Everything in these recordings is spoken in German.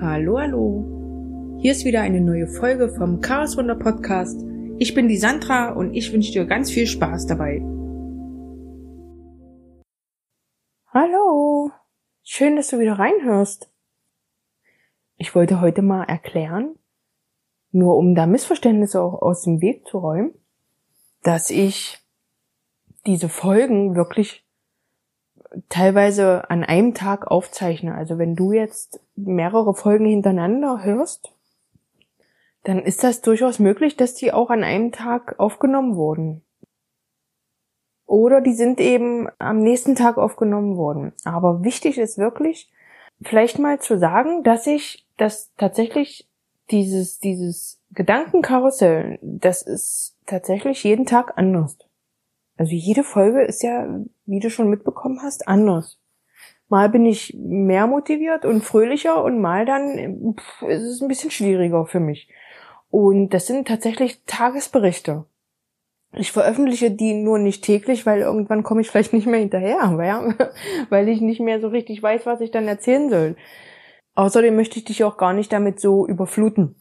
Hallo, hallo. Hier ist wieder eine neue Folge vom Chaos Wunder Podcast. Ich bin die Sandra und ich wünsche dir ganz viel Spaß dabei. Hallo. Schön, dass du wieder reinhörst. Ich wollte heute mal erklären, nur um da Missverständnisse auch aus dem Weg zu räumen, dass ich diese Folgen wirklich teilweise an einem Tag aufzeichne. Also wenn du jetzt mehrere Folgen hintereinander hörst, dann ist das durchaus möglich, dass die auch an einem Tag aufgenommen wurden. Oder die sind eben am nächsten Tag aufgenommen worden. Aber wichtig ist wirklich, vielleicht mal zu sagen, dass ich das tatsächlich dieses, dieses Gedankenkarussell, das ist tatsächlich jeden Tag anders. Also jede Folge ist ja, wie du schon mitbekommen hast, anders. Mal bin ich mehr motiviert und fröhlicher und mal dann pff, ist es ein bisschen schwieriger für mich. Und das sind tatsächlich Tagesberichte. Ich veröffentliche die nur nicht täglich, weil irgendwann komme ich vielleicht nicht mehr hinterher, weil, weil ich nicht mehr so richtig weiß, was ich dann erzählen soll. Außerdem möchte ich dich auch gar nicht damit so überfluten.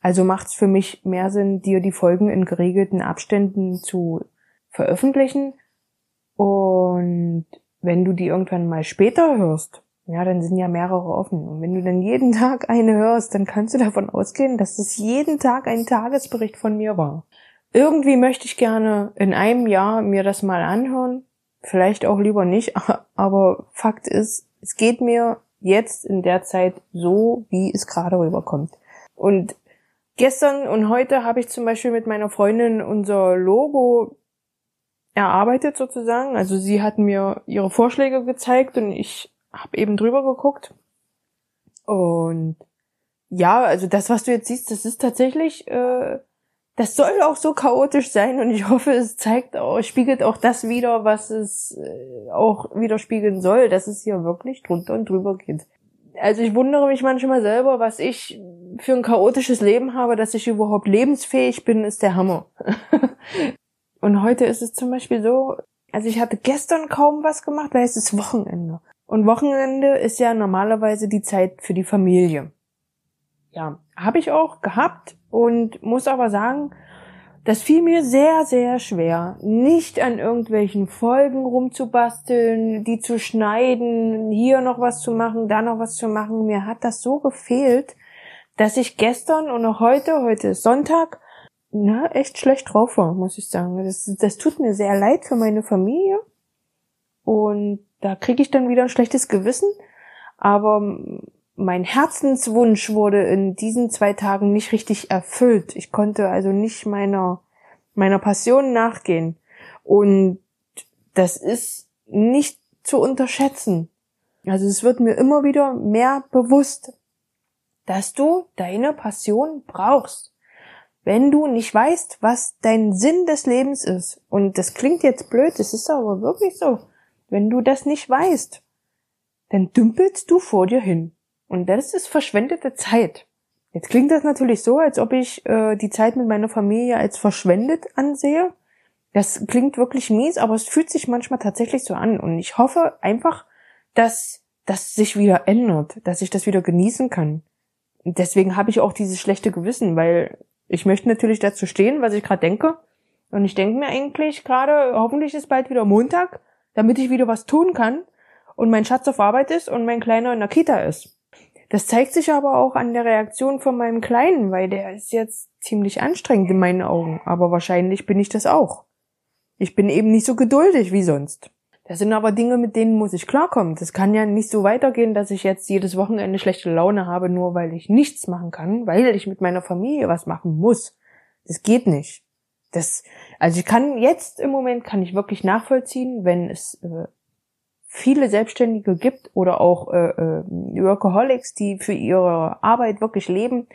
Also macht es für mich mehr Sinn, dir die Folgen in geregelten Abständen zu veröffentlichen. Und wenn du die irgendwann mal später hörst, ja, dann sind ja mehrere offen. Und wenn du dann jeden Tag eine hörst, dann kannst du davon ausgehen, dass es jeden Tag ein Tagesbericht von mir war. Irgendwie möchte ich gerne in einem Jahr mir das mal anhören. Vielleicht auch lieber nicht, aber Fakt ist, es geht mir jetzt in der Zeit so, wie es gerade rüberkommt. Und gestern und heute habe ich zum Beispiel mit meiner Freundin unser Logo erarbeitet sozusagen. Also sie hat mir ihre Vorschläge gezeigt und ich habe eben drüber geguckt. Und ja, also das, was du jetzt siehst, das ist tatsächlich, äh, das soll auch so chaotisch sein und ich hoffe, es zeigt auch, spiegelt auch das wieder, was es äh, auch widerspiegeln soll, dass es hier wirklich drunter und drüber geht. Also ich wundere mich manchmal selber, was ich für ein chaotisches Leben habe, dass ich überhaupt lebensfähig bin, ist der Hammer. Und heute ist es zum Beispiel so, also ich hatte gestern kaum was gemacht, weil es ist Wochenende. Und Wochenende ist ja normalerweise die Zeit für die Familie. Ja, habe ich auch gehabt und muss aber sagen, das fiel mir sehr, sehr schwer, nicht an irgendwelchen Folgen rumzubasteln, die zu schneiden, hier noch was zu machen, da noch was zu machen. Mir hat das so gefehlt, dass ich gestern und auch heute, heute ist Sonntag, na, echt schlecht drauf war, muss ich sagen. Das, das tut mir sehr leid für meine Familie. Und da kriege ich dann wieder ein schlechtes Gewissen. Aber mein Herzenswunsch wurde in diesen zwei Tagen nicht richtig erfüllt. Ich konnte also nicht meiner, meiner Passion nachgehen. Und das ist nicht zu unterschätzen. Also es wird mir immer wieder mehr bewusst, dass du deine Passion brauchst wenn du nicht weißt, was dein Sinn des Lebens ist, und das klingt jetzt blöd, es ist aber wirklich so, wenn du das nicht weißt, dann dümpelst du vor dir hin. Und das ist verschwendete Zeit. Jetzt klingt das natürlich so, als ob ich äh, die Zeit mit meiner Familie als verschwendet ansehe. Das klingt wirklich mies, aber es fühlt sich manchmal tatsächlich so an. Und ich hoffe einfach, dass das sich wieder ändert, dass ich das wieder genießen kann. Deswegen habe ich auch dieses schlechte Gewissen, weil ich möchte natürlich dazu stehen, was ich gerade denke. Und ich denke mir eigentlich gerade, hoffentlich ist bald wieder Montag, damit ich wieder was tun kann und mein Schatz auf Arbeit ist und mein Kleiner in der Kita ist. Das zeigt sich aber auch an der Reaktion von meinem Kleinen, weil der ist jetzt ziemlich anstrengend in meinen Augen. Aber wahrscheinlich bin ich das auch. Ich bin eben nicht so geduldig wie sonst. Das sind aber Dinge, mit denen muss ich klarkommen. Das kann ja nicht so weitergehen, dass ich jetzt jedes Wochenende schlechte Laune habe, nur weil ich nichts machen kann, weil ich mit meiner Familie was machen muss. Das geht nicht. Das, also ich kann jetzt im Moment kann ich wirklich nachvollziehen, wenn es äh, viele Selbstständige gibt oder auch äh, äh, Workaholics, die für ihre Arbeit wirklich leben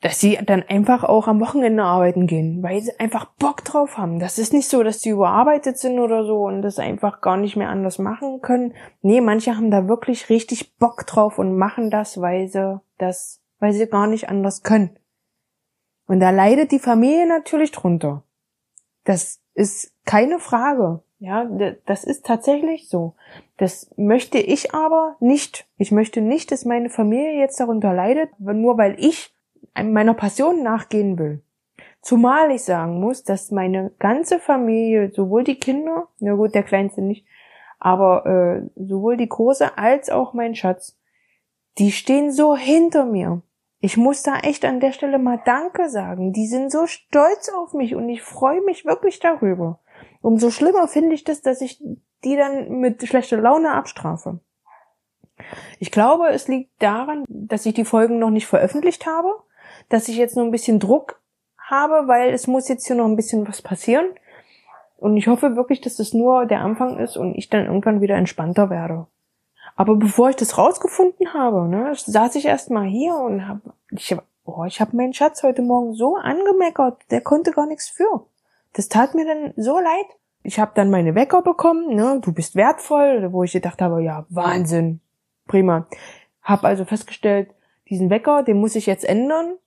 dass sie dann einfach auch am Wochenende arbeiten gehen, weil sie einfach Bock drauf haben. Das ist nicht so, dass sie überarbeitet sind oder so und das einfach gar nicht mehr anders machen können. Nee, manche haben da wirklich richtig Bock drauf und machen das, weil sie das, weil sie gar nicht anders können. Und da leidet die Familie natürlich drunter. Das ist keine Frage. Ja, das ist tatsächlich so. Das möchte ich aber nicht. Ich möchte nicht, dass meine Familie jetzt darunter leidet, nur weil ich meiner Passion nachgehen will. Zumal ich sagen muss, dass meine ganze Familie, sowohl die Kinder, na gut, der Kleinste nicht, aber äh, sowohl die Große als auch mein Schatz, die stehen so hinter mir. Ich muss da echt an der Stelle mal Danke sagen. Die sind so stolz auf mich und ich freue mich wirklich darüber. Umso schlimmer finde ich das, dass ich die dann mit schlechter Laune abstrafe. Ich glaube, es liegt daran, dass ich die Folgen noch nicht veröffentlicht habe, dass ich jetzt nur ein bisschen Druck habe, weil es muss jetzt hier noch ein bisschen was passieren. Und ich hoffe wirklich, dass das nur der Anfang ist und ich dann irgendwann wieder entspannter werde. Aber bevor ich das rausgefunden habe, ne, saß ich erst mal hier und habe, ich, oh, ich habe meinen Schatz heute Morgen so angemeckert, der konnte gar nichts für. Das tat mir dann so leid. Ich habe dann meine Wecker bekommen, ne, du bist wertvoll, wo ich gedacht habe, ja, Wahnsinn, prima. Hab also festgestellt, diesen Wecker, den muss ich jetzt ändern.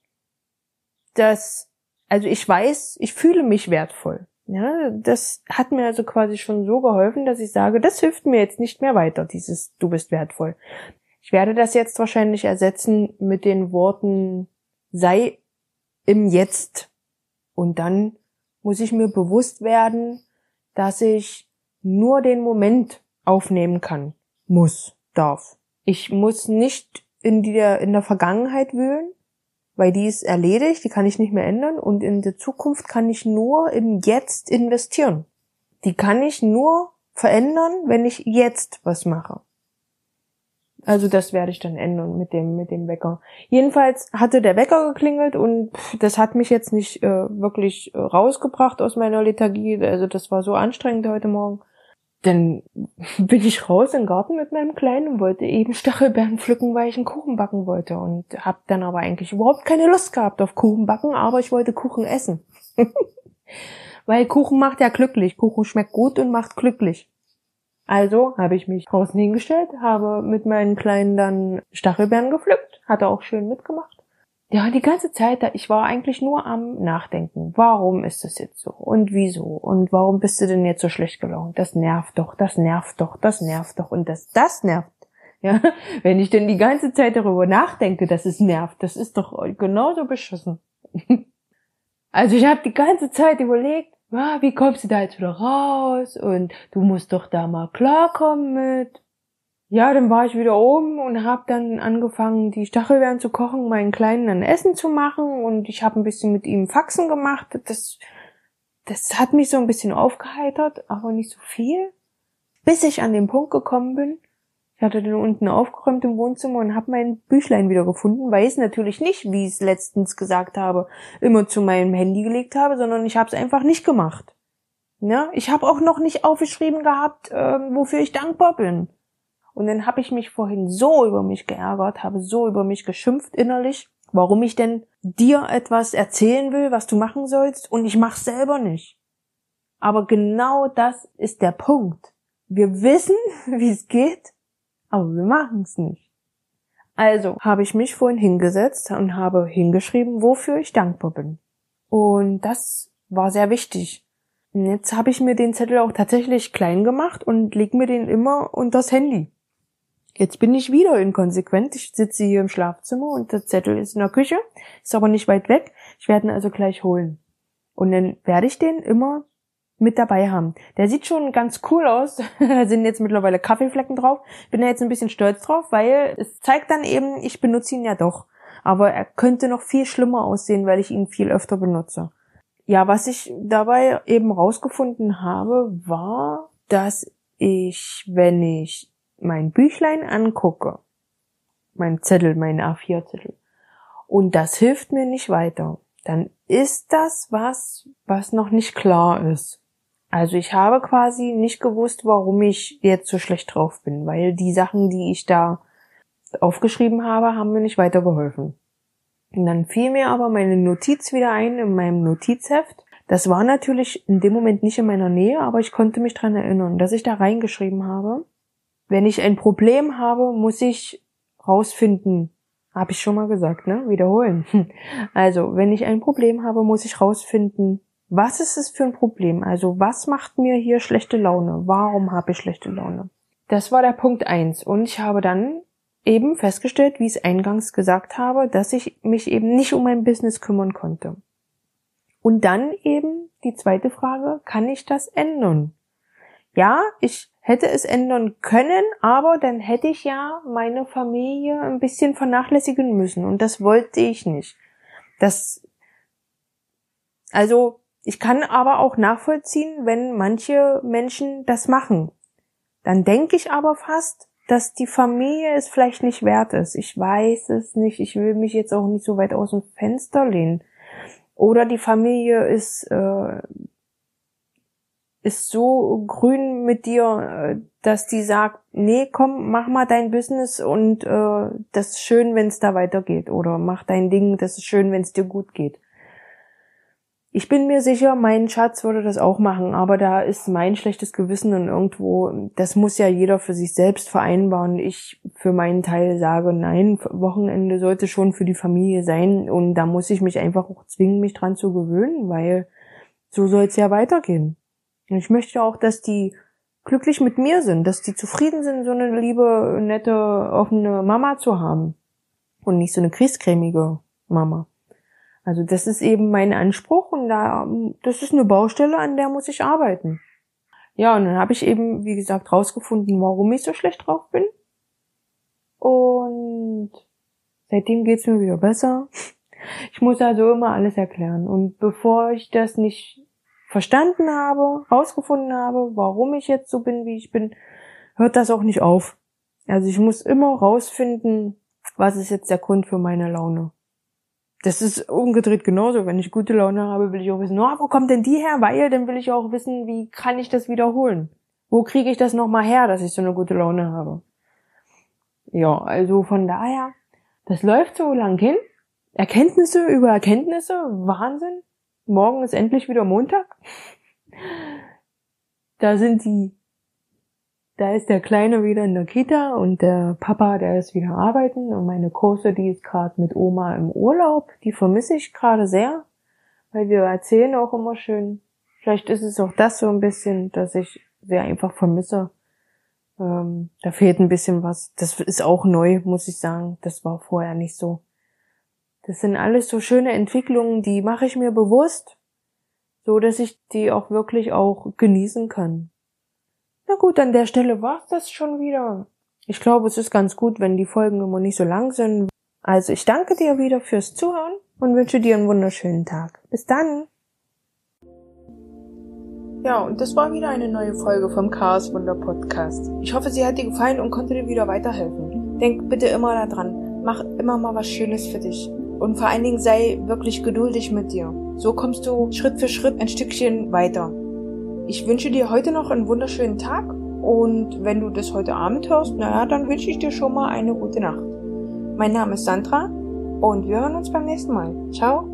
Das, also ich weiß, ich fühle mich wertvoll. Ja, das hat mir also quasi schon so geholfen, dass ich sage, das hilft mir jetzt nicht mehr weiter, dieses du bist wertvoll. Ich werde das jetzt wahrscheinlich ersetzen mit den Worten sei im Jetzt. Und dann muss ich mir bewusst werden, dass ich nur den Moment aufnehmen kann, muss, darf. Ich muss nicht in der, in der Vergangenheit wühlen, weil die ist erledigt, die kann ich nicht mehr ändern und in der Zukunft kann ich nur im Jetzt investieren. Die kann ich nur verändern, wenn ich jetzt was mache. Also das werde ich dann ändern mit dem mit dem Wecker. Jedenfalls hatte der Wecker geklingelt und das hat mich jetzt nicht äh, wirklich äh, rausgebracht aus meiner Lethargie. Also das war so anstrengend heute Morgen dann bin ich raus im Garten mit meinem Kleinen und wollte eben Stachelbeeren pflücken, weil ich einen Kuchen backen wollte und habe dann aber eigentlich überhaupt keine Lust gehabt auf Kuchen backen, aber ich wollte Kuchen essen. weil Kuchen macht ja glücklich, Kuchen schmeckt gut und macht glücklich. Also habe ich mich draußen hingestellt, habe mit meinen Kleinen dann Stachelbeeren gepflückt, hat er auch schön mitgemacht ja, die ganze Zeit, ich war eigentlich nur am Nachdenken. Warum ist das jetzt so? Und wieso? Und warum bist du denn jetzt so schlecht gelaunt? Das nervt doch, das nervt doch, das nervt doch und das, das nervt. Ja, wenn ich denn die ganze Zeit darüber nachdenke, dass es nervt, das ist doch genauso beschissen. Also ich habe die ganze Zeit überlegt, ah, wie kommst du da jetzt wieder raus? Und du musst doch da mal klarkommen mit ja, dann war ich wieder oben und habe dann angefangen, die Stachelbeeren zu kochen, meinen Kleinen ein Essen zu machen und ich habe ein bisschen mit ihm Faxen gemacht. Das, das hat mich so ein bisschen aufgeheitert, aber nicht so viel. Bis ich an den Punkt gekommen bin, ich hatte dann unten aufgeräumt im Wohnzimmer und habe mein Büchlein wieder gefunden, weil ich es natürlich nicht, wie ich es letztens gesagt habe, immer zu meinem Handy gelegt habe, sondern ich habe es einfach nicht gemacht. Ja, ich habe auch noch nicht aufgeschrieben gehabt, äh, wofür ich dankbar bin. Und dann habe ich mich vorhin so über mich geärgert, habe so über mich geschimpft innerlich, warum ich denn dir etwas erzählen will, was du machen sollst, und ich mach's selber nicht. Aber genau das ist der Punkt. Wir wissen, wie es geht, aber wir machen es nicht. Also habe ich mich vorhin hingesetzt und habe hingeschrieben, wofür ich dankbar bin. Und das war sehr wichtig. Jetzt habe ich mir den Zettel auch tatsächlich klein gemacht und leg mir den immer unters Handy. Jetzt bin ich wieder inkonsequent. Ich sitze hier im Schlafzimmer und der Zettel ist in der Küche, ist aber nicht weit weg. Ich werde ihn also gleich holen. Und dann werde ich den immer mit dabei haben. Der sieht schon ganz cool aus. da sind jetzt mittlerweile Kaffeeflecken drauf. Bin da jetzt ein bisschen stolz drauf, weil es zeigt dann eben, ich benutze ihn ja doch. Aber er könnte noch viel schlimmer aussehen, weil ich ihn viel öfter benutze. Ja, was ich dabei eben rausgefunden habe, war, dass ich, wenn ich mein Büchlein angucke, mein Zettel, mein A4-Zettel, und das hilft mir nicht weiter, dann ist das was, was noch nicht klar ist. Also ich habe quasi nicht gewusst, warum ich jetzt so schlecht drauf bin, weil die Sachen, die ich da aufgeschrieben habe, haben mir nicht weitergeholfen. Und dann fiel mir aber meine Notiz wieder ein in meinem Notizheft. Das war natürlich in dem Moment nicht in meiner Nähe, aber ich konnte mich dran erinnern, dass ich da reingeschrieben habe, wenn ich ein Problem habe, muss ich rausfinden, habe ich schon mal gesagt, ne? Wiederholen. Also, wenn ich ein Problem habe, muss ich rausfinden, Was ist es für ein Problem? Also was macht mir hier schlechte Laune? Warum habe ich schlechte Laune? Das war der Punkt eins. Und ich habe dann eben festgestellt, wie ich es eingangs gesagt habe, dass ich mich eben nicht um mein Business kümmern konnte. Und dann eben die zweite Frage, kann ich das ändern? Ja, ich hätte es ändern können, aber dann hätte ich ja meine Familie ein bisschen vernachlässigen müssen und das wollte ich nicht. Das, also, ich kann aber auch nachvollziehen, wenn manche Menschen das machen. Dann denke ich aber fast, dass die Familie es vielleicht nicht wert ist. Ich weiß es nicht. Ich will mich jetzt auch nicht so weit aus dem Fenster lehnen. Oder die Familie ist, äh, ist so grün mit dir, äh, dass die sagt, nee, komm, mach mal dein Business und äh, das ist schön, wenn es da weitergeht. Oder mach dein Ding, das ist schön, wenn es dir gut geht. Ich bin mir sicher, mein Schatz würde das auch machen, aber da ist mein schlechtes Gewissen und irgendwo, das muss ja jeder für sich selbst vereinbaren. Ich für meinen Teil sage, nein, Wochenende sollte schon für die Familie sein und da muss ich mich einfach auch zwingen, mich dran zu gewöhnen, weil so soll es ja weitergehen. Und ich möchte auch, dass die glücklich mit mir sind, dass die zufrieden sind, so eine liebe, nette, offene Mama zu haben und nicht so eine kriescremige Mama. Also das ist eben mein Anspruch und da, das ist eine Baustelle, an der muss ich arbeiten. Ja, und dann habe ich eben, wie gesagt, rausgefunden, warum ich so schlecht drauf bin. Und seitdem geht's mir wieder besser. Ich muss also immer alles erklären. Und bevor ich das nicht verstanden habe, rausgefunden habe, warum ich jetzt so bin, wie ich bin, hört das auch nicht auf. Also ich muss immer rausfinden, was ist jetzt der Grund für meine Laune das ist umgedreht genauso. Wenn ich gute Laune habe, will ich auch wissen, oh, wo kommt denn die her? Weil dann will ich auch wissen, wie kann ich das wiederholen? Wo kriege ich das nochmal her, dass ich so eine gute Laune habe? Ja, also von daher, das läuft so lang hin. Erkenntnisse über Erkenntnisse, Wahnsinn. Morgen ist endlich wieder Montag. Da sind die da ist der Kleine wieder in der Kita und der Papa, der ist wieder arbeiten und meine Große, die ist gerade mit Oma im Urlaub. Die vermisse ich gerade sehr, weil wir erzählen auch immer schön. Vielleicht ist es auch das so ein bisschen, dass ich sie einfach vermisse. Ähm, da fehlt ein bisschen was. Das ist auch neu, muss ich sagen. Das war vorher nicht so. Das sind alles so schöne Entwicklungen, die mache ich mir bewusst, so dass ich die auch wirklich auch genießen kann. Na gut, an der Stelle war's das schon wieder. Ich glaube, es ist ganz gut, wenn die Folgen immer nicht so lang sind. Also ich danke dir wieder fürs Zuhören und wünsche dir einen wunderschönen Tag. Bis dann! Ja, und das war wieder eine neue Folge vom Chaos Wunder Podcast. Ich hoffe, sie hat dir gefallen und konnte dir wieder weiterhelfen. Denk bitte immer daran, mach immer mal was Schönes für dich. Und vor allen Dingen sei wirklich geduldig mit dir. So kommst du Schritt für Schritt ein Stückchen weiter. Ich wünsche dir heute noch einen wunderschönen Tag und wenn du das heute Abend hörst, naja, dann wünsche ich dir schon mal eine gute Nacht. Mein Name ist Sandra und wir hören uns beim nächsten Mal. Ciao.